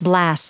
Blast.